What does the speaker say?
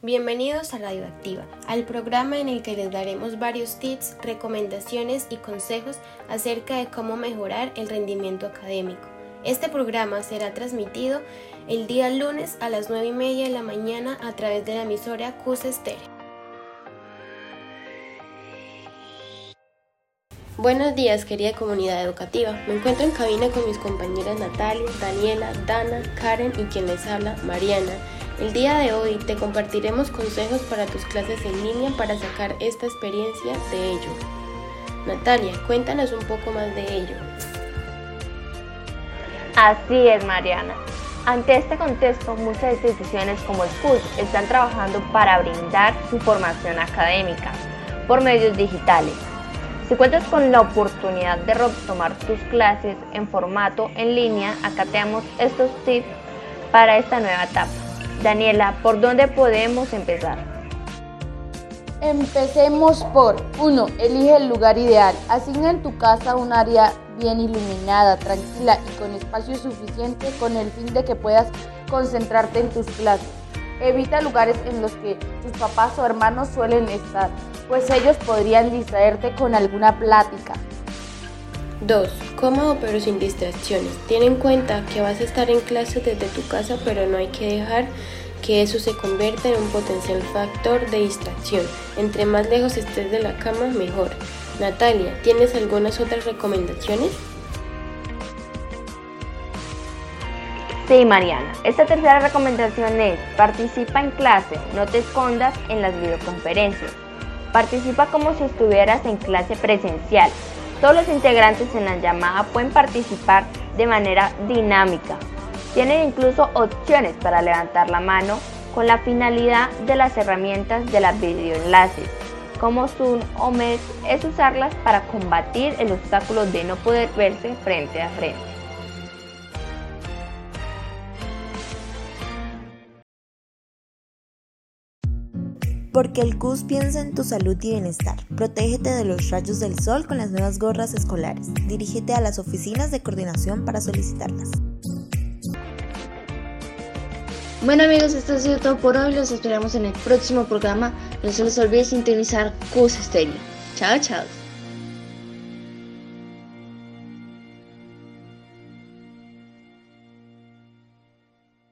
Bienvenidos a Radioactiva, al programa en el que les daremos varios tips, recomendaciones y consejos acerca de cómo mejorar el rendimiento académico. Este programa será transmitido el día lunes a las 9 y media de la mañana a través de la emisora CUS Estéreo. Buenos días querida comunidad educativa, me encuentro en cabina con mis compañeras Natalia, Daniela, Dana, Karen y quien les habla, Mariana el día de hoy te compartiremos consejos para tus clases en línea para sacar esta experiencia de ello. Natalia, cuéntanos un poco más de ello. Así es, Mariana. Ante este contexto, muchas instituciones como el CUS están trabajando para brindar su formación académica por medios digitales. Si cuentas con la oportunidad de retomar tus clases en formato en línea, acá te damos estos tips para esta nueva etapa. Daniela, ¿por dónde podemos empezar? Empecemos por 1. Elige el lugar ideal. Asigna en tu casa un área bien iluminada, tranquila y con espacio suficiente con el fin de que puedas concentrarte en tus clases. Evita lugares en los que tus papás o hermanos suelen estar, pues ellos podrían distraerte con alguna plática. 2. Cómodo pero sin distracciones. Ten en cuenta que vas a estar en clase desde tu casa, pero no hay que dejar que eso se convierta en un potencial factor de distracción. Entre más lejos estés de la cama, mejor. Natalia, ¿tienes algunas otras recomendaciones? Sí, Mariana. Esta tercera recomendación es, participa en clase, no te escondas en las videoconferencias. Participa como si estuvieras en clase presencial. Todos los integrantes en la llamada pueden participar de manera dinámica. Tienen incluso opciones para levantar la mano con la finalidad de las herramientas de las videoenlaces, como Zoom o Meet, es usarlas para combatir el obstáculo de no poder verse frente a frente. Porque el CUS piensa en tu salud y bienestar. Protégete de los rayos del sol con las nuevas gorras escolares. Dirígete a las oficinas de coordinación para solicitarlas. Bueno amigos, esto ha sido todo por hoy. Los esperamos en el próximo programa. No se les olvide sintonizar CUS Stereo. Chao, chao.